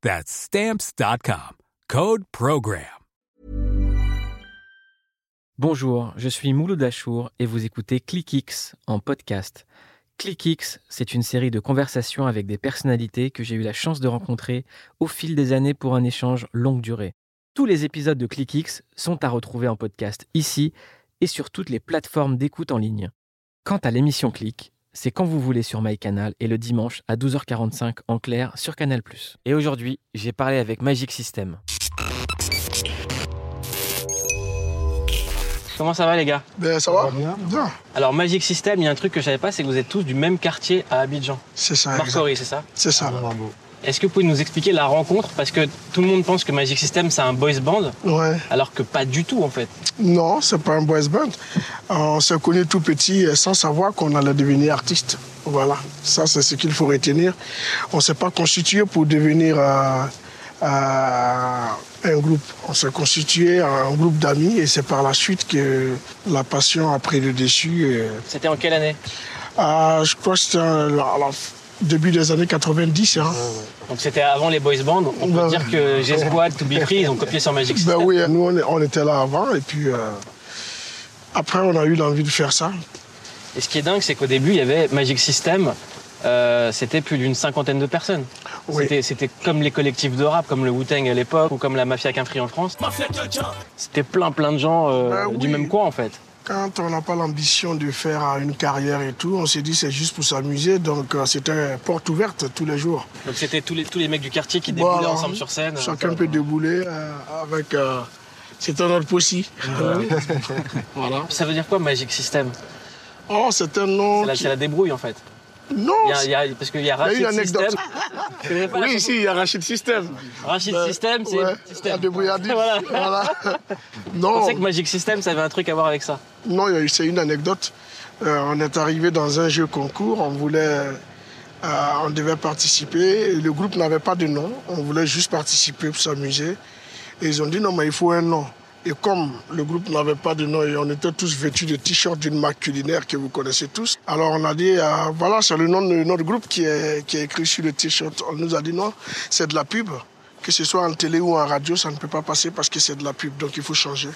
That's stamps.com. Code program. Bonjour, je suis Mouloud Achour et vous écoutez ClickX en podcast. ClickX, c'est une série de conversations avec des personnalités que j'ai eu la chance de rencontrer au fil des années pour un échange longue durée. Tous les épisodes de ClickX sont à retrouver en podcast ici et sur toutes les plateformes d'écoute en ligne. Quant à l'émission Click, c'est quand vous voulez sur MyCanal et le dimanche à 12h45 en clair sur Canal+. Et aujourd'hui, j'ai parlé avec Magic System. Comment ça va les gars? Ben, ça va Bien. Alors Magic System, il y a un truc que je savais pas, c'est que vous êtes tous du même quartier à Abidjan. C'est ça. Marcory, c'est ça? C'est ça. Est-ce que vous pouvez nous expliquer la rencontre? Parce que tout le monde pense que Magic System c'est un boys band, Ouais. alors que pas du tout en fait. Non, c'est pas un boys band. On s'est connus tout petit euh, sans savoir qu'on allait devenir artiste. Voilà, ça c'est ce qu'il faut retenir. On s'est pas constitué pour devenir euh, euh, un groupe. On s'est constitué un groupe d'amis et c'est par la suite que la passion a pris le dessus. et- C'était en quelle année? Je crois que c'était à la- début des années 90. Hein. Donc c'était avant les boys band. On peut Ben, dire que G-Squad, To Be Free, ils ont copié sur Magic System. Ben oui, nous on, était là avant et puis euh, après on a eu l'envie de faire ça. Et ce qui est dingue, c'est qu'au début, il y avait Magic System. euh, c'était plus d'une cinquantaine de personnes. Oui. C'était- C'était comme les collectifs de rap, comme le Wu-Tang à l'époque, ou comme la Mafia Free en France. C'était plein plein de gens euh, Ben du oui. même coin en fait. Quand on n'a pas l'ambition de faire euh, une carrière et tout, on s'est dit c'est juste pour s'amuser, donc euh, c'était porte ouverte tous les jours. Donc c'était tous les, tous les mecs du quartier qui déboulaient Voilà. ensemble sur scène. Chacun peut débouler euh, avec. euh, c'était notre possi. voilà. Ça veut dire quoi Magic System? Oh, c'est un nom. C'est la, qui- c'est la débrouille en fait. Non, Il y a- il y a- parce qu'il y a Rachid System. oui, ici, il y a Rachid System. Rachid Ben, System, c'est ouais, système. la débrouillardise. Voilà. Voilà. Je non, pensais que Magic System, ça avait un truc à voir avec ça. Non, c'est une anecdote. Euh, on est arrivé dans un jeu concours, on voulait, euh, on devait participer. Le groupe n'avait pas de nom, on voulait juste participer pour s'amuser. Et ils ont dit non, mais il faut un nom. Et comme le groupe n'avait pas de nom et on était tous vêtus de t-shirts d'une marque culinaire que vous connaissez tous, alors on a dit euh, voilà, c'est le nom de notre groupe qui est, qui est écrit sur le t-shirt. On nous a dit non, c'est de la pub. Que ce soit en télé ou en radio, ça ne peut pas passer parce que c'est de la pub, donc il faut changer.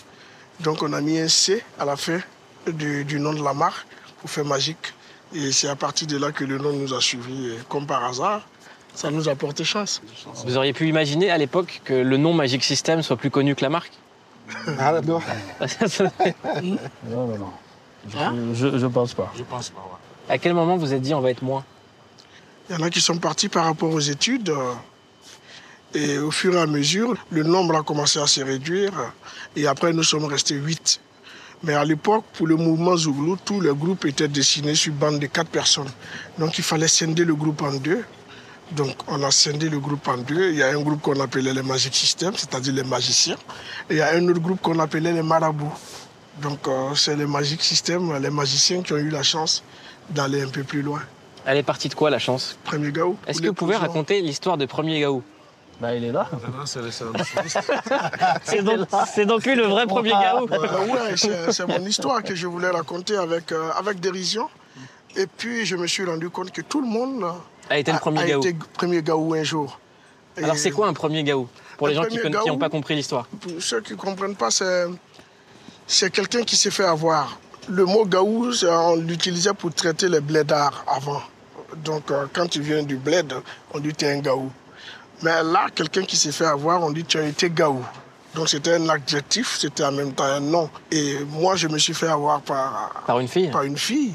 Donc on a mis un C à la fin du, du nom de la marque pour faire magique. Et c'est à partir de là que le nom nous a suivis. Et comme par hasard, ça nous a porté chance. Vous auriez pu imaginer à l'époque que le nom Magic System soit plus connu que la marque Ah, non. Non, non, non. Je, je, je pense pas. Je pense pas. À quel moment vous êtes dit on va être moins? Il y en a qui sont partis par rapport aux études. Et au fur et à mesure, le nombre a commencé à se réduire. Et après, nous sommes restés huit. Mais à l'époque, pour le mouvement Zouglou, tous les groupes étaient dessinés sur bande de quatre personnes. Donc il fallait scinder le groupe en deux. Donc on a scindé le groupe en deux. Il y a un groupe qu'on appelait les Magic Systems, c'est-à-dire les magiciens. Et il y a un autre groupe qu'on appelait les marabouts. Donc euh, c'est les Magic Systems, les magiciens qui ont eu la chance d'aller un peu plus loin. Elle est partie de quoi la chance? Premier gaou. Est-ce que vous pouvez raconter l'histoire de Premier Gaou? Bah, il est là. C'est donc, c'est donc lui le vrai Premier Gaou Euh, ouais, c'est c'est mon histoire que je voulais raconter avec, euh, avec dérision. Et puis, je me suis rendu compte que tout le monde A été le premier a, a Gaou. été premier gaou un jour. Et Alors c'est quoi un Premier Gaou Pour les gens qui n'ont Gaou pas compris l'histoire? Pour ceux qui ne comprennent pas, c'est, c'est quelqu'un qui s'est fait avoir. Le mot gaou, on l'utilisait pour traiter les blédards avant. Donc, euh, quand tu viens du bled, on dit tu es un gaou. Mais là, quelqu'un qui s'est fait avoir, on dit tu as été gaou. Donc c'était un adjectif, c'était en même temps un nom. Et moi, je me suis fait avoir par, Par une fille par une fille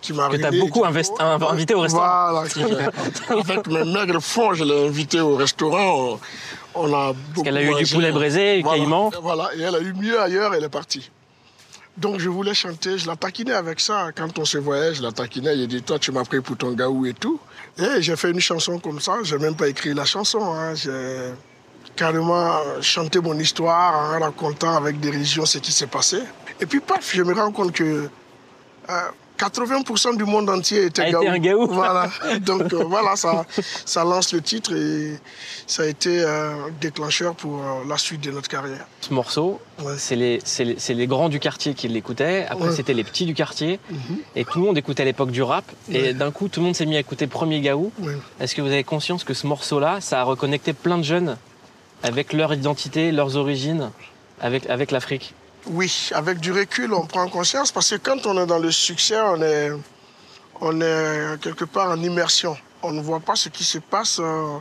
qui m'a Que t'as beaucoup investi- invité au restaurant. Voilà. Avec mes maigres fonds, je l'ai invitée au restaurant. On, a beaucoup qu'elle a eu du poulet braisé, du voilà. caïman. Et Voilà, et elle a eu mieux ailleurs, elle est partie. Donc je voulais chanter, je la taquinais avec ça. Quand on se voyait, je la taquinais, j'ai dit, toi tu m'as pris pour ton gaou et tout. Et j'ai fait une chanson comme ça, j'ai même pas écrit la chanson. hein. J'ai carrément chanté mon histoire en racontant avec dérision ce qui s'est passé. Et puis paf, je me rends compte que euh, 80% du monde entier était gaou. un gaou. Voilà. Donc euh, voilà, ça, ça lance le titre et ça a été un déclencheur pour euh, la suite de notre carrière. Ce morceau, Ouais. c'est les, grands du quartier qui l'écoutaient. Après, Ouais. c'était les petits du quartier. Mhm. Et tout le monde écoutait à l'époque du rap. Et Ouais. d'un coup, tout le monde s'est mis à écouter Premier Gaou. Est-ce que vous avez conscience que ce morceau-là, ça a reconnecté plein de jeunes avec leur identité, leurs origines, avec, avec l'Afrique? Oui, avec du recul, on prend conscience parce que quand on est dans le succès, on est, quelque part en immersion. On ne voit pas ce qui se passe euh,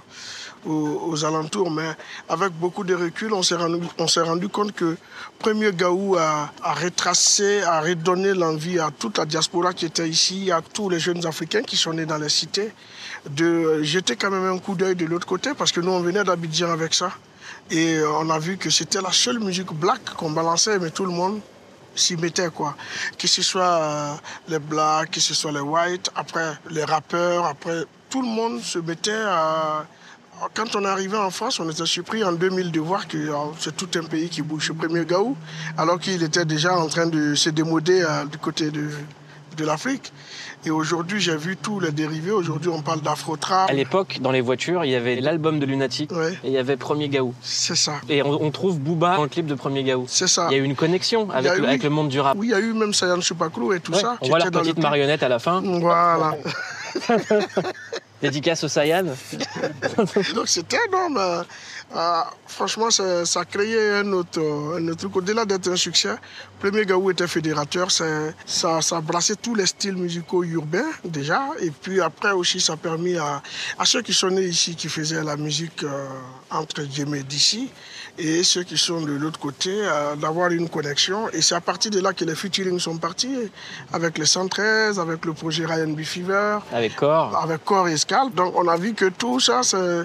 aux, alentours, mais avec beaucoup de recul, on s'est rendu, on s'est rendu compte que Premier Gaou a, a retracé, a redonné l'envie à toute la diaspora qui était ici, à tous les jeunes Africains qui sont nés dans les cités, de jeter quand même un coup d'œil de l'autre côté parce que nous, on venait d'Abidjan avec ça. Et euh, on a vu que c'était la seule musique black qu'on balançait, mais tout le monde s'y mettait, quoi. Que ce soit euh, les blacks, que ce soit les whites, après les rappeurs, après tout le monde se mettait à. Quand on est arrivé en France, on était surpris en 2000 de voir que euh, c'est tout un pays qui bouge. Le premier Gaou, alors qu'il était déjà en train de se démoder du côté de, de l'Afrique. Et aujourd'hui, j'ai vu tous les dérivés. Aujourd'hui, on parle d'afro-trap. À l'époque, dans les voitures, il y avait l'album de Lunatic Ouais, et il y avait Premier Gaou. c'est ça. Et on, on trouve Booba dans le clip de Premier Gaou. C'est ça. Il y a eu une connexion avec, le, eu- avec le monde du rap. Oui, il y a eu même Sayan Supaklo et tout Ouais, ça. on voit le petite marionnette à la fin. Voilà. Dédicace au Sayan. Donc c'était énorme. euh, euh, franchement, ça, a créé un autre, un autre truc. Au-delà d'être un succès, Premier Gaou était fédérateur. Ça, ça brassait tous les styles musicaux urbains déjà. Et puis après aussi, ça a permis à, à ceux qui sont nés ici, qui faisaient la musique euh, entre guillemets d'ici, et ceux qui sont de l'autre côté, euh, d'avoir une connexion. Et c'est à partir de là que les featuring sont partis, avec les 113, avec le projet Ryan B. Fever Avec Core. avec corps et scalp. Donc on a vu que tout ça, c'est-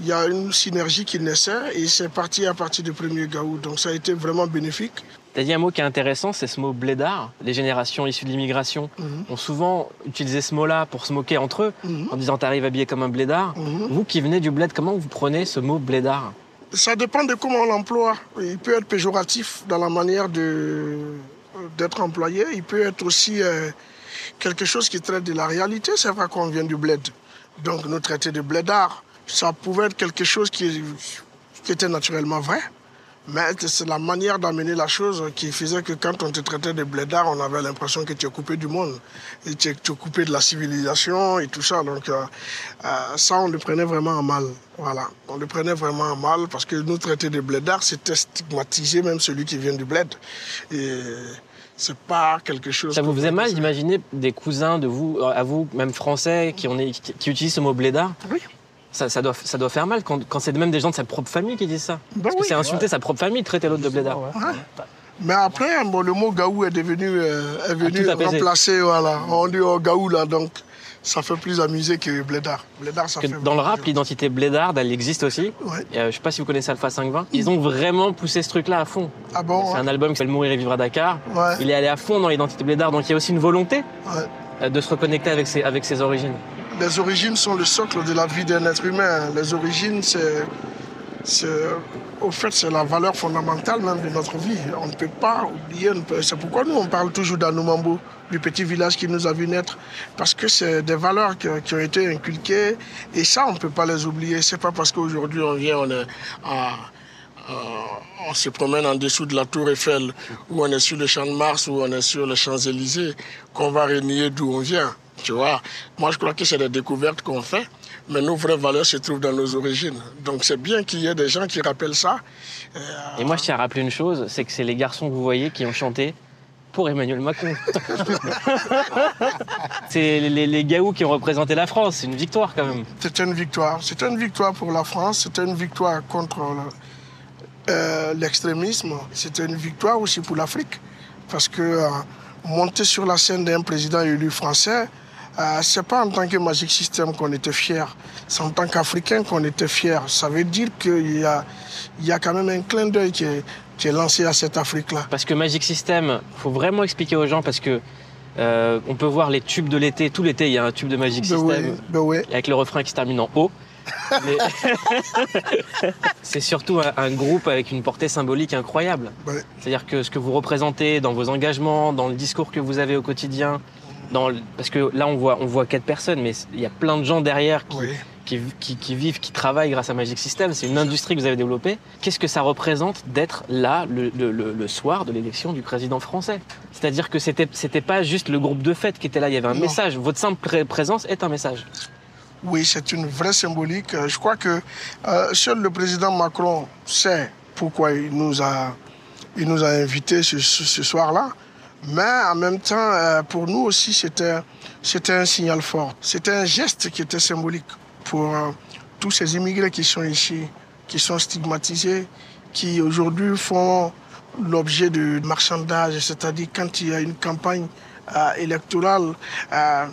il y a une synergie qui naissait et c'est parti à partir du premier Gaou. Donc ça a été vraiment bénéfique. T'as dit un mot qui est intéressant, c'est ce mot blédard. Les générations issues de l'immigration Mhm. ont souvent utilisé ce mot-là pour se moquer entre eux, Mhm. en disant t'arrives habillé comme un blédard. Mhm. Vous qui venez du bled, comment vous prenez ce mot blédard? Ça dépend de comment on l'emploie. Il peut être péjoratif dans la manière d'être employé. Il peut être aussi euh, quelque chose qui traite de la réalité. C'est vrai qu'on vient du bled. Donc nous traiter de blédard, ça pouvait être quelque chose qui, qui était naturellement vrai. Mais c'est la manière d'amener la chose qui faisait que quand on te traitait de blédard, on avait l'impression que tu es coupé du monde. Et tu es, tu es coupé de la civilisation et tout ça. Donc euh, euh, ça, on le prenait vraiment en mal. Voilà. On le prenait vraiment en mal parce que nous traiter de blédard, c'était stigmatiser même celui qui vient du bled. Et c'est pas quelque chose... Ça vous faisait mal d'imaginer des cousins de vous, à vous, même français, qui, qui utilisent ce mot blédard? Oui. Ça, ça doit, ça doit faire mal quand, quand c'est même des gens de sa propre famille qui disent ça. Ben Parce que c'est insulter sa propre famille de traiter l'autre de blédard. Mais après, bon, le mot gaou est devenu, euh, est venu tout apaisé. remplacer, voilà. On dit oh, gaou là, donc ça fait plus amusé que blédard. Blédard, ça Que fait dans le rap, de- l'identité blédarde, elle existe aussi. Ouais. Et, euh, je sais pas si vous connaissez Alpha 520. Ils ont vraiment poussé ce truc-là à fond. Ah bon C'est ouais. un album qui s'appelle Mourir et vivre à Dakar. Ouais. Il est allé à fond dans l'identité blédarde, donc il y a aussi une volonté euh, de se reconnecter avec ses, avec ses origines. Les origines sont le socle de la vie d'un être humain. Les origines, c'est, au fait, c'est la valeur fondamentale même de notre vie. On ne peut pas oublier. C'est pourquoi nous, on parle toujours d'Anoumambo, du petit village qui nous a vu naître. Parce que c'est des valeurs qui, ont été inculquées. Et ça, on ne peut pas les oublier. C'est pas parce qu'aujourd'hui, on vient, on on se promène en dessous de la tour Eiffel, ou on est sur le champ de Mars, ou on est sur les Champs-Élysées, qu'on va renier d'où on vient. Tu vois, moi je crois que c'est des découvertes qu'on fait, mais nos vraies valeurs se trouvent dans nos origines. Donc c'est bien qu'il y ait des gens qui rappellent ça. Et moi, je tiens à rappeler une chose, c'est que c'est les garçons que vous voyez qui ont chanté pour Emmanuel Macron. c'est les, les gaous qui ont représenté la France, c'est une victoire quand même. C'était une victoire. C'était une victoire pour la France, c'était une victoire contre le- euh, l'extrémisme, c'était une victoire aussi pour l'Afrique. Parce que euh, monter sur la scène d'un président élu français, euh, c'est pas en tant que Magic System qu'on était fier, c'est en tant qu'Africain qu'on était fier. Ça veut dire qu'il y a, il y a quand même un clin d'œil qui est, qui est lancé à cette Afrique-là. Parce que Magic System, faut vraiment expliquer aux gens parce que euh, on peut voir les tubes de l'été. Tout l'été, il y a un tube de Magic Ben System ben avec le refrain qui se termine en O. Mais- c'est surtout un, un groupe avec une portée symbolique incroyable. Ouais. C'est-à-dire que ce que vous représentez dans vos engagements, dans le discours que vous avez au quotidien, dans le- parce que là on voit on voit quatre personnes, mais il y a plein de gens derrière qui, Oui. qui, qui- qui vivent, qui travaillent grâce à Magic System. C'est une industrie que vous avez développée. Qu'est-ce que ça représente d'être là le, le- le- le soir de l'élection du président français? C'est-à-dire que c'était c'était pas juste le groupe de fête qui était là. Il y avait un Non. message. Votre simple pré- présence est un message. Oui, c'est une vraie symbolique. Euh, Je crois que euh, seul le président Macron sait pourquoi il nous a, il nous a invités ce soir-là. Mais en même temps, euh, pour nous aussi, c'était, c'était un signal fort. C'était un geste qui était symbolique pour euh, tous ces immigrés qui sont ici, qui sont stigmatisés, qui aujourd'hui font l'objet de marchandage. C'est-à-dire quand il y a une campagne euh, électorale, euh,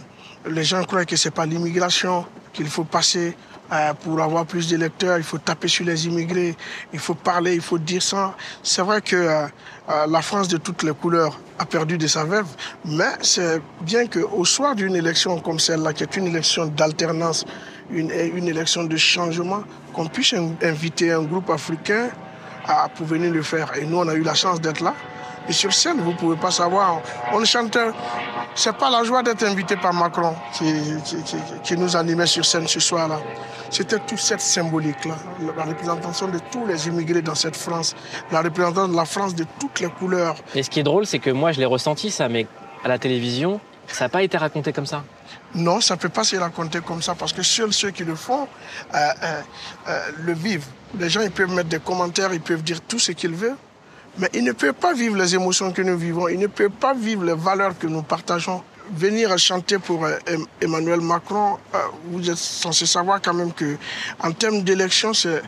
les gens croient que c'est pas l'immigration qu'il faut passer euh, pour avoir plus d'électeurs. Il faut taper sur les immigrés, il faut parler, il faut dire ça. C'est vrai que euh, euh, la France de toutes les couleurs a perdu de sa verve, mais c'est bien qu'au soir d'une élection comme celle-là, qui est une élection d'alternance, une, une élection de changement, qu'on puisse in- inviter un groupe africain à, pour venir le faire. Et nous, on a eu la chance d'être là. Et sur scène, vous ne pouvez pas savoir, on chantait. C'est pas la joie d'être invité par Macron qui, qui, qui- qui nous animait sur scène ce soir-là. C'était toute cette symbolique-là, la représentation de tous les immigrés dans cette France, la représentation de la France de toutes les couleurs. Et ce qui est drôle, c'est que moi je l'ai ressenti ça, mais à la télévision, ça n'a pas été raconté comme ça. Non, ça ne peut pas se raconter comme ça parce que seuls ceux qui le font euh, euh, euh, le vivent. Les gens ils peuvent mettre des commentaires, ils peuvent dire tout ce qu'ils veulent, mais ils ne peuvent pas vivre les émotions que nous vivons, ils ne peuvent pas vivre les valeurs que nous partageons. Venir chanter pour euh, Em- Emmanuel Macron, euh, vous êtes censé savoir quand même que en termes d'élection, c'est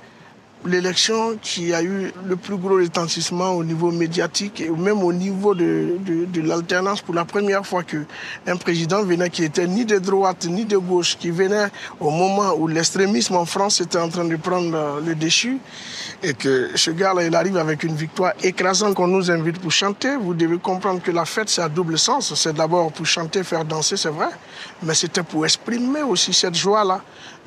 l'élection qui a eu le plus gros retentissement au niveau médiatique et même au niveau de, de, de l'alternance pour la première fois que un président venait qui était ni de droite ni de gauche, qui venait au moment où l'extrémisme en France était en train de prendre euh, le déchu et que ce gars-là, il arrive avec une victoire écrasante qu'on nous invite pour chanter. Vous devez comprendre que la fête, c'est à double sens. C'est d'abord pour chanter, faire danser, c'est vrai, mais c'était pour exprimer aussi cette joie-là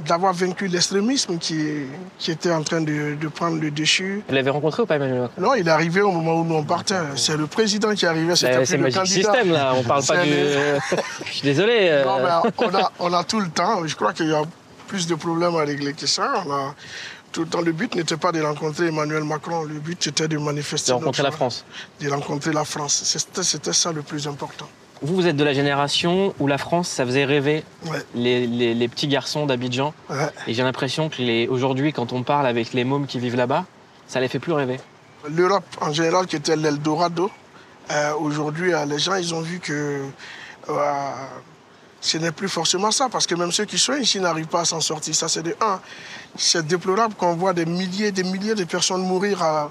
d'avoir vaincu l'extrémisme qui, qui était en train de, de prendre le déchu. Vous l'avez rencontré ou pas Emmanuel Macron? Non, il est arrivé au moment où nous on partait. C'est le président qui arrivait, c'était plus C'est le candidat. System là, on parle pas C'est du. Je suis désolé. euh, Non, mais on a, on a tout le temps. Je crois qu'il y a plus de problèmes à régler que ça. On a, tout le temps, le but n'était pas de rencontrer Emmanuel Macron. Le but était de manifester. de rencontrer la France. De rencontrer la France. C'était, ça le plus important. Vous, vous êtes de la génération où la France, ça faisait rêver Ouais, les, les- les petits garçons d'Abidjan. ouais. Et j'ai l'impression que les... aujourd'hui, quand on parle avec les mômes qui vivent là-bas, ça les fait plus rêver. L'Europe en général, qui était l'Eldorado, euh, aujourd'hui, euh, les gens, ils ont vu que euh, ce n'est plus forcément ça, parce que même ceux qui sont ici n'arrivent pas à s'en sortir. Ça, c'est de un. C'est déplorable qu'on voit des milliers et des milliers de personnes mourir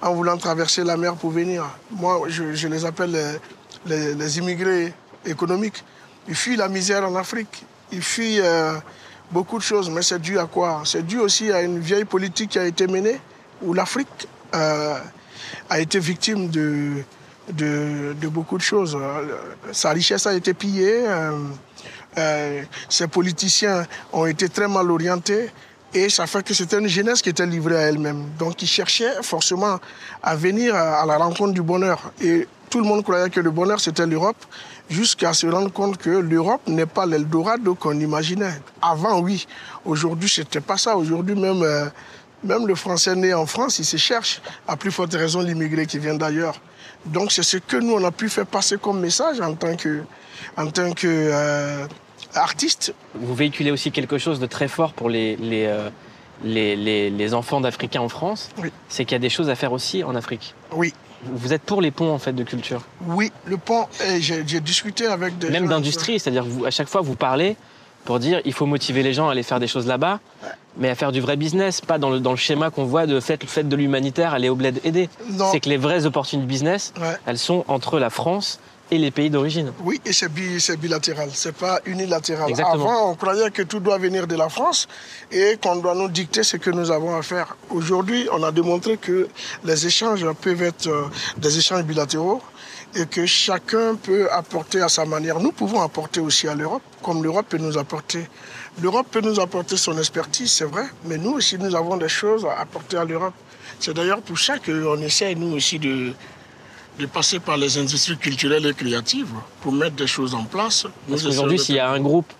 en voulant traverser la mer pour venir. Moi, je, les appelle les immigrés économiques. Ils fuient la misère en Afrique. Ils fuient euh, beaucoup de choses, mais c'est dû à quoi? C'est dû aussi à une vieille politique qui a été menée, où l'Afrique euh, a été victime de, de, de beaucoup de choses. Sa richesse a été pillée, euh, euh, ses politiciens ont été très mal orientés. Et ça fait que c'était une jeunesse qui était livrée à elle-même. Donc, ils cherchaient forcément à venir à à la rencontre du bonheur. Et tout le monde croyait que le bonheur, c'était l'Europe, jusqu'à se rendre compte que l'Europe n'est pas l'Eldorado qu'on imaginait. Avant, oui. Aujourd'hui, c'était pas ça. Aujourd'hui, même, euh, même le Français né en France, il se cherche. À plus forte raison, l'immigré qui vient d'ailleurs. Donc, c'est ce que nous, on a pu faire passer comme message en tant que, en tant que euh, artiste. Vous véhiculez aussi quelque chose de très fort pour les, les, euh, les, les- les enfants d'Africains en France. Oui. C'est qu'il y a des choses à faire aussi en Afrique. Oui. Vous êtes pour les ponts en fait de culture, Oui, le pont, et j'ai discuté avec des même d'industrie, c'est-à-dire à chaque fois vous parlez pour dire il faut motiver les gens à aller faire des choses là-bas, mais à faire du vrai business, pas dans le, dans le schéma qu'on voit de faites, faites de l'humanitaire, aller au bled aider. Non. C'est que les vraies opportunités de business, Ouais. elles sont entre la France et les pays d'origine. Oui, et c'est bi- c'est bilatéral, c'est pas unilatéral. Exactement. Avant, on croyait que tout doit venir de la France et qu'on doit nous dicter ce que nous avons à faire. Aujourd'hui, on a démontré que les échanges peuvent être euh, des échanges bilatéraux et que chacun peut apporter à sa manière. Nous pouvons apporter aussi à l'Europe, comme l'Europe peut nous apporter. L'Europe peut nous apporter son expertise, c'est vrai, mais nous aussi, nous avons des choses à apporter à l'Europe. C'est d'ailleurs pour ça qu'on essaie, nous aussi, de, de passer par les industries culturelles et créatives pour mettre des choses en place. Parce qu'aujourd'hui, s'il y a un groupe,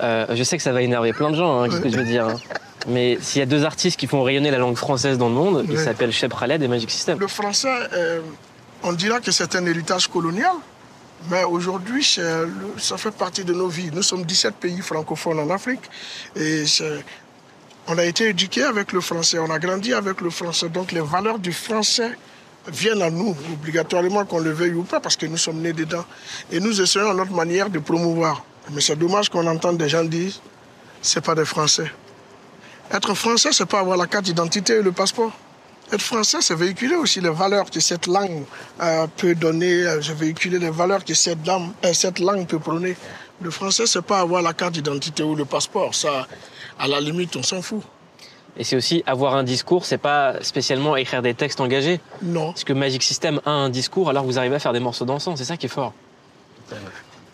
euh, je sais que ça va énerver plein de gens, hein, qu'est-ce que je veux dire. hein. Mais s'il y a deux artistes qui font rayonner la langue française dans le monde, ils s'appellent Shep Khaled et Magic System. Le français, euh, on dira que c'est un héritage colonial, mais aujourd'hui, ça fait partie de nos vies. Nous sommes 17 pays francophones en Afrique et on a été éduqués avec le français, on a grandi avec le français. Donc les valeurs du français viennent à nous, obligatoirement qu'on le veuille ou pas, parce que nous sommes nés dedans. Et nous essayons notre manière de promouvoir. Mais c'est dommage qu'on entende des gens dire c'est pas des Français. Être français, c'est pas avoir la carte d'identité et le passeport. Être français, c'est véhiculer aussi les valeurs que cette langue euh, peut donner, euh, c'est véhiculer les valeurs que cette, dame- euh, cette langue peut prôner. Le français, c'est pas avoir la carte d'identité ou le passeport. Ça, à la limite, on s'en fout. Et c'est aussi avoir un discours, c'est pas spécialement écrire des textes engagés. Non. Parce que Magic System a un discours alors vous arrivez à faire des morceaux dansants, c'est ça qui est fort.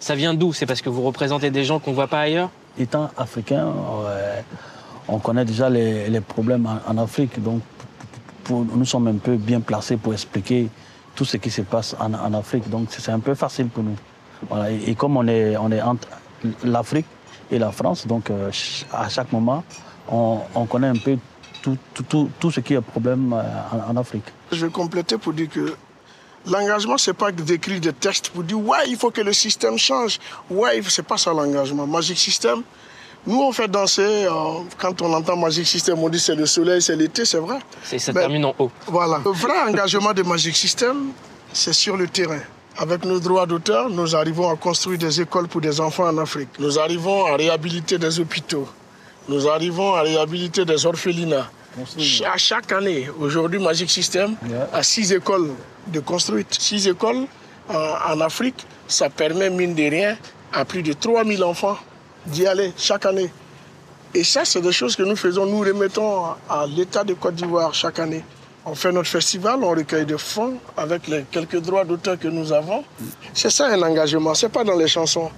Ça vient d'où? C'est parce que vous représentez des gens qu'on voit pas ailleurs? Étant africain, on connaît déjà les, les problèmes en, en Afrique, donc nous sommes un peu bien placés pour expliquer tout ce qui se passe en, Afrique. Donc c'est un peu facile pour nous. Et, comme on est, entre l'Afrique et la France, donc euh, à chaque moment, on, on connaît un peu tout, ce qui est problème euh, en, en Afrique. Je vais compléter pour dire que l'engagement, c'est pas d'écrire des textes pour dire ouais, il faut que le système change. Ouais, c'est pas ça l'engagement. Magic System, nous on fait danser. euh, quand on entend Magic System, on dit c'est le soleil, c'est l'été, c'est vrai. C'est- Ça termine en haut. Voilà. Le vrai engagement de Magic System, c'est sur le terrain. Avec nos droits d'auteur, nous arrivons à construire des écoles pour des enfants en Afrique. Nous arrivons à réhabiliter des hôpitaux. Nous arrivons à réhabiliter des orphelinats. Ch- À chaque année, aujourd'hui, Magic System Yeah. a six écoles de construites. Six écoles euh, en Afrique, ça permet, mine de rien, à plus de 3000 enfants d'y aller chaque année. Et ça, c'est des choses que nous faisons. Nous remettons à, l'État de Côte d'Ivoire chaque année. On fait notre festival, on recueille des fonds avec les quelques droits d'auteur que nous avons. C'est ça un engagement, c'est pas dans les chansons.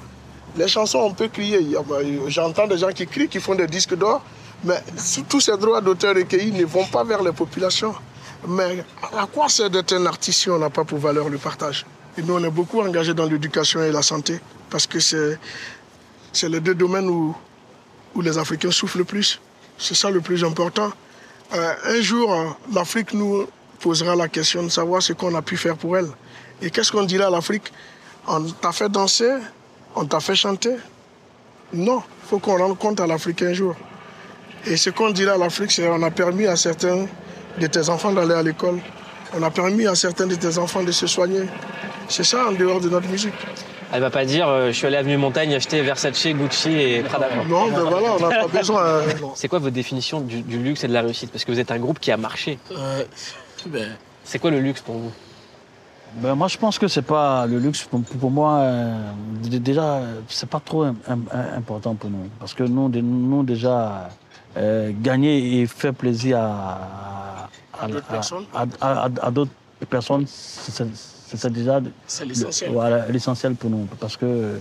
Les chansons, on peut crier. Bah, J'entends des gens qui crient, qui font des disques d'or, mais tous ces droits d'auteur recueillis ne vont pas vers les populations. Mais à quoi sert d'être un artiste si on n'a pas pour valeur le partage? Et nous, on est beaucoup engagés dans l'éducation et la santé, parce que c'est c'est les deux domaines où, les Africains souffrent le plus. C'est ça le plus important. Euh, un jour, euh, l'Afrique nous posera la question de savoir ce qu'on a pu faire pour elle. Et qu'est-ce qu'on dira à l'Afrique? On t'a fait danser On t'a fait chanter? Non, il faut qu'on rende compte à l'Afrique un jour. Et ce qu'on dira à l'Afrique, c'est qu'on a permis à certains de tes enfants d'aller à l'école. On a permis à certains de tes enfants de se soigner. C'est ça en dehors de notre musique. Elle va pas dire euh, je suis allé avenue Montagne acheter Versace, Gucci et Prada. Non, mais voilà, on n'a pas besoin. euh, non. C'est quoi votre définition du, du luxe et de la réussite? Parce que vous êtes un groupe qui a marché. Euh, ben, C'est quoi le luxe pour vous? Ben, moi, je pense que c'est pas le luxe. Pour, pour moi, euh, déjà, c'est pas trop im- im- important pour nous. Parce que nous, nous déjà, euh, gagner et faire plaisir à, À d'autres personnes. à, à- à- à d'autres personnes, c'est déjà c'est l'essentiel. voilà, l'essentiel pour nous. Parce que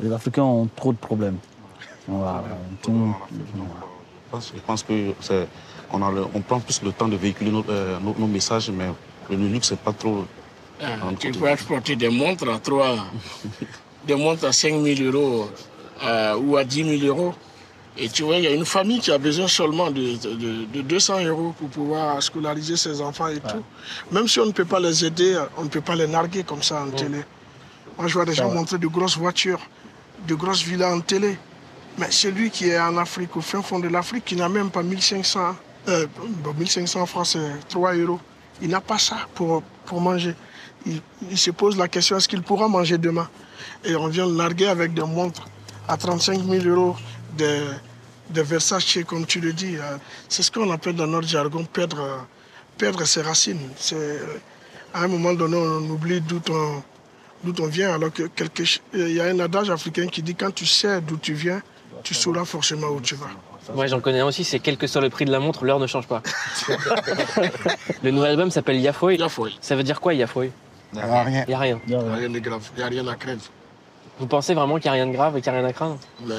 les Africains ont trop de problèmes. Voilà. Tout- pense- Je pense que c'est, on, a le- on prend plus le temps de véhiculer nos, euh, nos- nos messages, mais le luxe, c'est pas trop. Ah, tu peux exporter des montres à 3, des montres à 5 000 euros euh, ou à 10 000 euros. Et tu vois, il y a une famille qui a besoin seulement de, de- de 200 euros pour pouvoir scolariser ses enfants et tout. Même si on ne peut pas les aider, on ne peut pas les narguer comme ça en télé. Moi, je vois des gens montrer de grosses voitures, de grosses villas en télé. Mais celui qui est en Afrique, au fin fond de l'Afrique, qui n'a même pas 1500, euh, bon, 1500 francs, c'est 3 euros, il n'a pas ça pour, pour manger. Il, il se pose la question est-ce qu'il pourra manger demain? Et on vient le narguer avec des montres à 35 000 euros de, de Versace, comme tu le dis. Euh, c'est ce qu'on appelle dans notre jargon perdre, perdre ses racines. C'est, à un moment donné, on oublie d'où on, d'où on vient, alors que quelque, il y a un adage africain qui dit quand tu sais d'où tu viens, tu sauras forcément où tu vas. Moi, j'en connais un aussi, c'est quel que soit le prix de la montre, l'heure ne change pas. le nouvel album s'appelle Yafoy. Yafoy. Ça veut dire quoi, Yafoy Il n'y a rien. Il n'y a rien. Il n'y a rien de grave. Il n'y a rien à craindre. Vous pensez vraiment qu'il n'y a rien de grave et qu'il n'y a rien à craindre? Mais,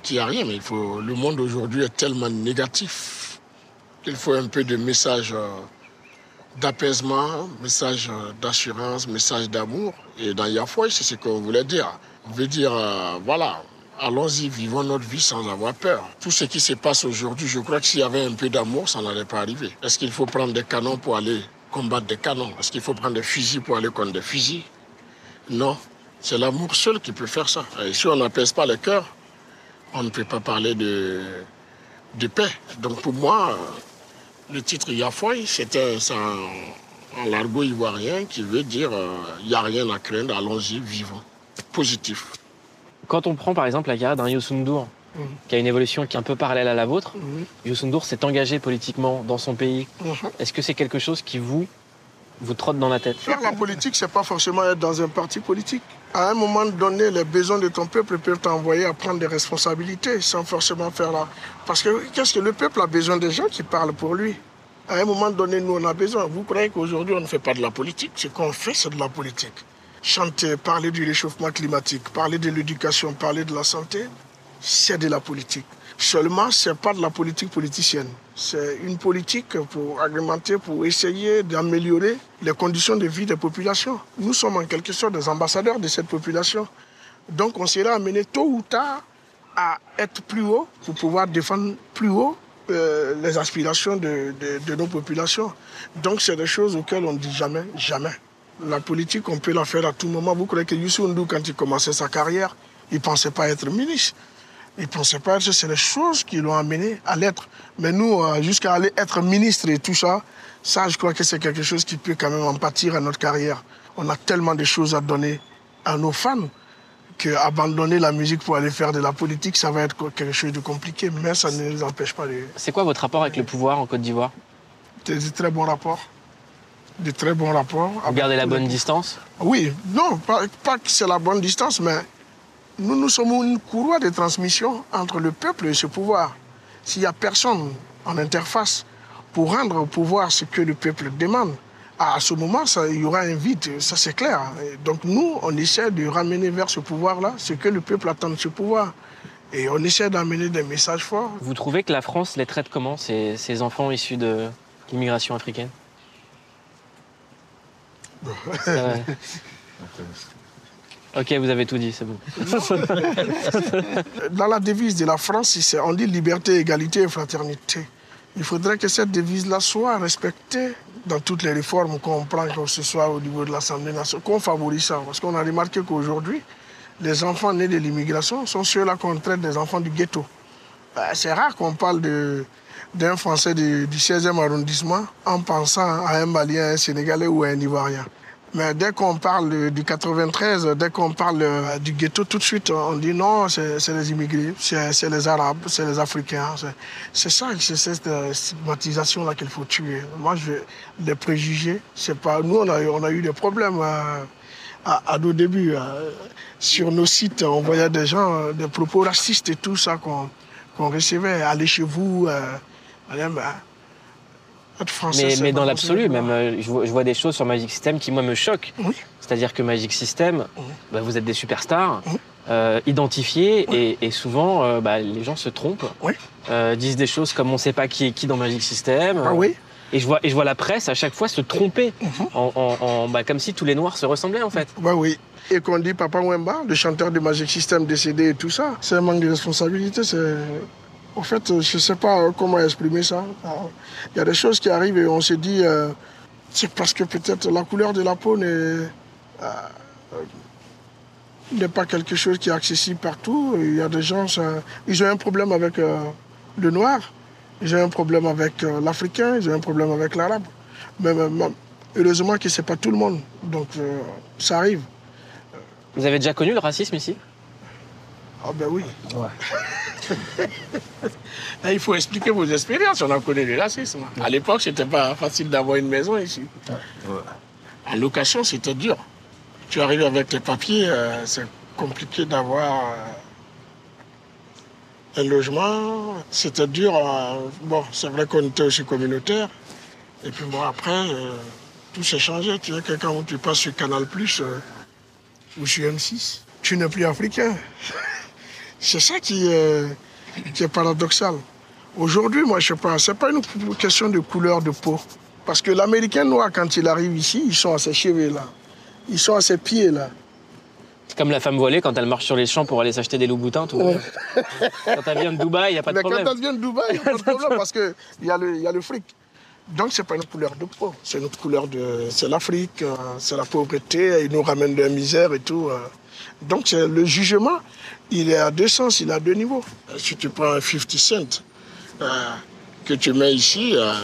Qu'il n'y a rien, mais il faut, le monde aujourd'hui est tellement négatif qu'il faut un peu de message euh, d'apaisement, message euh, d'assurance, message d'amour. Et dans Yafoy, c'est ce qu'on voulait dire. On veut dire, euh, voilà, allons-y, vivons notre vie sans avoir peur. Tout ce qui se passe aujourd'hui, je crois que s'il y avait un peu d'amour, ça n'allait pas arriver. Est-ce qu'il faut prendre des canons pour aller combattre des canons? Est-ce qu'il faut prendre des fusils pour aller contre des fusils? Non. C'est l'amour seul qui peut faire ça. Et si on n'apaise pas le cœur, on ne peut pas parler de, de paix. Donc pour moi, le titre Yafoy, c'était un, largo ivoirien qui veut dire il n'y a rien à craindre, allons-y, vivons. Positif. Quand on prend par exemple la carrière d'un Youssou N'Dour, mhm. qui a une évolution qui est un peu parallèle à la vôtre, mmh. S'est engagé politiquement dans son pays. Mhm. Est-ce que c'est quelque chose qui vous vous trotte dans la tête Faire la politique, c'est pas forcément être dans un parti politique. À un moment donné, les besoins de ton peuple peuvent t'envoyer à prendre des responsabilités sans forcément faire la. Parce que qu'est-ce que le peuple a besoin des gens qui parlent pour lui? À un moment donné, nous, on a besoin. Vous croyez qu'aujourd'hui, on ne fait pas de la politique? Ce qu'on fait, c'est de la politique. Chanter, parler du réchauffement climatique, parler de l'éducation, parler de la santé, c'est de la politique. Seulement, ce n'est pas de la politique politicienne. C'est une politique pour agrémenter, pour essayer d'améliorer les conditions de vie des populations. Nous sommes en quelque sorte des ambassadeurs de cette population. Donc on sera amené tôt ou tard à être plus haut pour pouvoir défendre plus haut euh, les aspirations de, nos populations. Donc c'est des choses auxquelles on ne dit jamais, jamais. La politique, on peut la faire à tout moment. Vous croyez que Youssou Ndou, quand il commençait sa carrière, il ne pensait pas être ministre. Ne pensait pas que c'est les choses qui l'ont amené à l'être. Mais nous, euh, jusqu'à aller être ministre et tout ça, ça, je crois que c'est quelque chose qui peut quand même en à notre carrière. On a tellement de choses à donner à nos fans qu'abandonner la musique pour aller faire de la politique, ça va être quelque chose de compliqué, mais ça ne nous empêche pas de... C'est quoi votre rapport avec le pouvoir en Côte d'Ivoire? De très bons rapports. De très bons rapports. Vous gardez la bonne distance? Oui, non, pas, pas que c'est la bonne distance, mais nous, nous sommes une courroie de transmission entre le peuple et ce pouvoir. S'il n'y a personne en interface pour rendre au pouvoir ce que le peuple demande, à ce moment, ça, il y aura un vide, ça c'est clair. donc nous, on essaie de ramener vers ce pouvoir-là ce que le peuple attend de ce pouvoir. Et on essaie d'amener des messages forts. Vous trouvez que la France les traite comment, ces, ces enfants issus de l'immigration africaine? Ok, vous avez tout dit, c'est bon. Dans la devise de la France, on dit liberté, égalité et fraternité. Il faudrait que cette devise-là soit respectée dans toutes les réformes qu'on prend, que ce soit au niveau de l'Assemblée nationale, qu'on favorise ça. Parce qu'on a remarqué qu'aujourd'hui, les enfants nés de l'immigration sont ceux-là qu'on traite des enfants du ghetto. Ben, c'est rare qu'on parle d'un Français du 16e arrondissement en pensant à un Malien, un Sénégalais ou un Ivoirien. Mais dès qu'on parle du 93, dès qu'on parle euh, du ghetto, tout de suite, on dit non, c'est les immigrés, c'est les Arabes, c'est les Africains. C'est ça, c'est cette euh, stigmatisation-là qu'il faut tuer. Moi, je, les préjugés, c'est pas. Nous, on a, on a eu des problèmes euh, à, nos débuts. Sur nos sites, on voyait des gens, des propos racistes et tout ça qu'on recevait. Allez chez vous. Allez, ben, mais, dans l'absolu, même, euh, je vois, des choses sur Magic System qui, moi, me choquent. C'est-à-dire que Magic System, bah, vous êtes des superstars, euh, identifiés, et, souvent, euh, bah, les gens se trompent, disent des choses comme on ne sait pas qui est qui dans Magic System. Ah oui et je, vois, et je vois la presse à chaque fois se tromper, mhm. en, bah, comme si tous les Noirs se ressemblaient en fait. Bah oui. Et qu'on dit Papa Wemba, le chanteur de Magic System décédé et tout ça, c'est un manque de responsabilité, c'est en fait, je ne sais pas comment exprimer ça. Il y a des choses qui arrivent et on se dit, euh, c'est parce que peut-être la couleur de la peau n'est euh, pas quelque chose qui est accessible partout. Il y a des gens, ils ont un problème avec euh, le noir, ils ont un problème avec l'africain, ils ont un problème avec l'arabe. Mais, heureusement que ce n'est pas tout le monde. Donc ça arrive. Vous avez déjà connu le racisme ici? Ah ben oui. Ouais. Et il faut expliquer vos expériences. On a connu le racisme. À l'époque, c'était pas facile d'avoir une maison ici. En location, c'était dur. Tu arrives avec les papiers, euh, c'est compliqué d'avoir euh, un logement. C'était dur. euh, bon, c'est vrai qu'on était aussi communautaire. Et puis bon, après, tout s'est changé. Tu es quelqu'un où tu passes sur Canal Plus ou sur M6. Tu n'es plus africain. C'est ça qui est, qui est paradoxal. Aujourd'hui, moi, je pas, c'est pas une question de couleur de peau. Parce que l'Américain noir, quand il arrive ici, ils sont à ses cheveux là. Ils sont à ses pieds là. C'est comme la femme voilée quand elle marche sur les champs pour aller s'acheter des loups-boutins. Tout. quand elle vient de Dubaï, il n'y a pas de Mais problème. quand elle vient de Dubaï, il n'y a pas de problème parce qu'il y, a le- y a le fric. Donc, c'est pas une couleur de peau. C'est une couleur de. C'est l'Afrique, euh, c'est la pauvreté, il nous ramène de la misère et tout. euh. Donc, c'est- le jugement, il est à deux sens, il est à deux niveaux. Euh, Si tu prends un 50 cent euh, que tu mets ici, euh,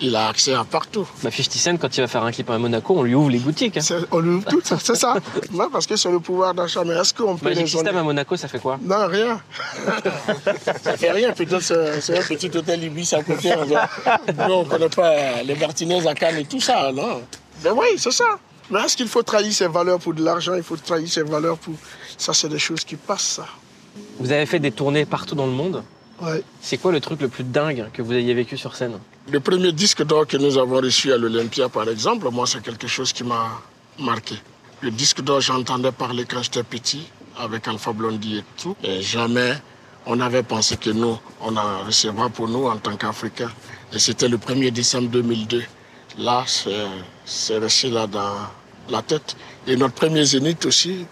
il a accès à partout. Bah, 50 Cent, quand il va faire un clip à Monaco, on lui ouvre les boutiques. Hein. On lui ouvre tout, c'est ça. Ouais, parce que c'est le pouvoir d'achat. Mais est-ce qu'on peut Magic les System à Monaco, ça fait quoi? Non, rien. ça fait rien. Peut-être c'est un petit hôtel Ibis à côté. Nous, on ne connaît pas les Martinez à Cannes et tout ça, non. Mais oui, c'est ça. Mais est-ce qu'il faut trahir ses valeurs pour de l'argent? Il faut trahir ses valeurs pour... Ça, c'est des choses qui passent, ça. Vous avez fait des tournées partout dans le monde. Ouais. C'est quoi le truc le plus dingue que vous ayez vécu sur scène? Le premier disque d'or que nous avons reçu à l'Olympia, par exemple, moi, c'est quelque chose qui m'a marqué. Le disque d'or, j'entendais parler quand j'étais petit, avec Alpha Blondie et tout. Et jamais on avait pensé que nous, on en recevra pour nous en tant qu'Africains. Et c'était le 1er décembre 2002. Là, c'est- c'est resté là dans la tête. Et notre premier zénith aussi.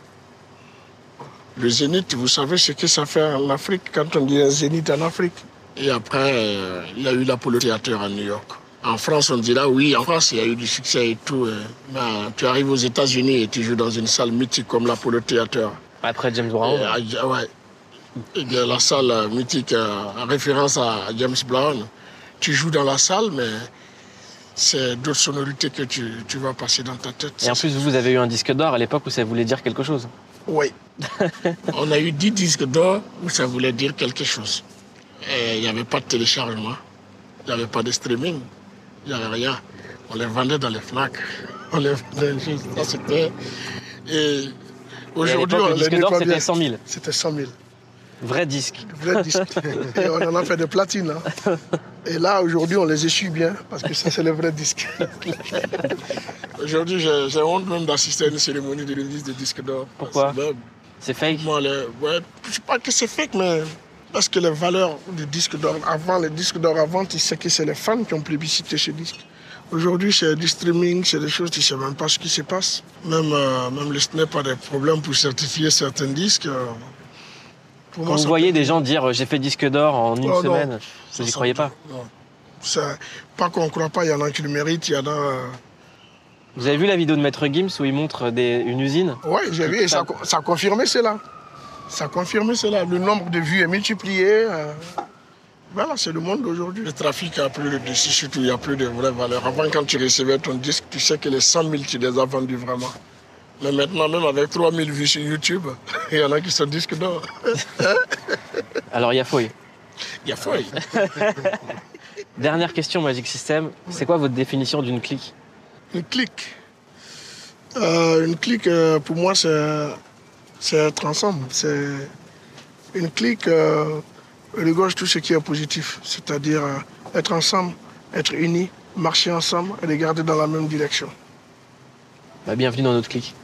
Le zénith, vous savez ce que ça fait en Afrique quand on dit un zénith en Afrique. Et après, euh, il y a eu l'Apollo Theater à New York. En France, on dira oui, en France, il y a eu du succès et tout. euh, mais euh, tu arrives aux États-Unis et tu joues dans une salle mythique comme l'Apollo Theater. Après James Brown Et, ouais. La salle mythique, en référence à James Brown. Tu joues dans la salle, mais c'est d'autres sonorités que tu, tu vas passer dans ta tête. Et en plus, vous avez eu un disque d'or à l'époque où ça voulait dire quelque chose. Oui. On a eu 10 disques d'or où ça voulait dire quelque chose. Et il n'y avait pas de téléchargement, il n'y avait pas de streaming, il n'y avait rien. On les vendait dans les FNAC. On les vendait juste. C'était. Et aujourd'hui, on le les disque d'or, nettoie c'était bien. 100 000. C'était 100 000. Vrai disque. Vrai disque. Et on en a fait de platine. hein. Et là, aujourd'hui, on les essuie bien parce que ça, c'est le vrai disque. aujourd'hui, j'ai j'ai honte même d'assister à une cérémonie de remise de disque d'or. Pourquoi C'est- ben, C'est fake moi, les, ouais, je sais pas que c'est fake, mais parce que les valeurs du disque d'or, avant, les disques d'or avant, tu sais que c'est les fans qui ont plébiscité ce disque. Aujourd'hui, c'est du streaming, c'est des choses, tu sais même pas ce qui se passe. Même, euh, même le SNEP a des problèmes pour certifier certains disques. euh, pour Quand vous ça voyez des gens dire euh, j'ai fait disque d'or en une Oh, non. semaine, Ça vous y sent croyez pas Non. Pas qu'on ne croit pas, il y en a qui le méritent, il y en a. euh, Vous avez vu la vidéo de Maître Gims où il montre des- une usine? Oui, j'ai vu, et ça, ça a confirmé cela. Ça a confirmé cela. Le nombre de vues est multiplié. euh, Voilà, c'est le monde d'aujourd'hui. Le trafic a plus le dessus, surtout il n'y a plus de vraies valeurs. Avant, quand tu recevais ton disque, tu sais que les 100 000, tu les as vendus vraiment. Mais maintenant, même avec 3 000 vues sur YouTube, il y en a qui sont disques d'or. Alors il y a fouille. Il y a feuille. Dernière question Magic System, c'est quoi votre définition d'une clique? Une clique. Euh, une clique, euh, pour moi, c'est c'est être ensemble. C'est une clique euh, regorge tout ce qui est positif, c'est-à-dire euh, être ensemble, être unis, marcher ensemble et regarder dans la même direction. Bah, Bienvenue dans notre clique.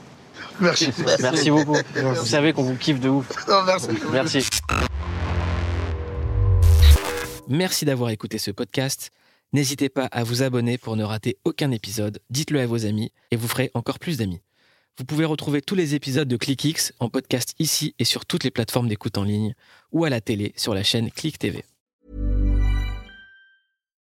Merci. Merci beaucoup. Vous savez qu'on vous kiffe de ouf. Non, merci. Merci. Merci d'avoir écouté ce podcast. N'hésitez pas à vous abonner pour ne rater aucun épisode. Dites-le à vos amis et vous ferez encore plus d'amis. Vous pouvez retrouver tous les épisodes de ClickX en podcast ici et sur toutes les plateformes d'écoute en ligne ou à la télé sur la chaîne Click TV.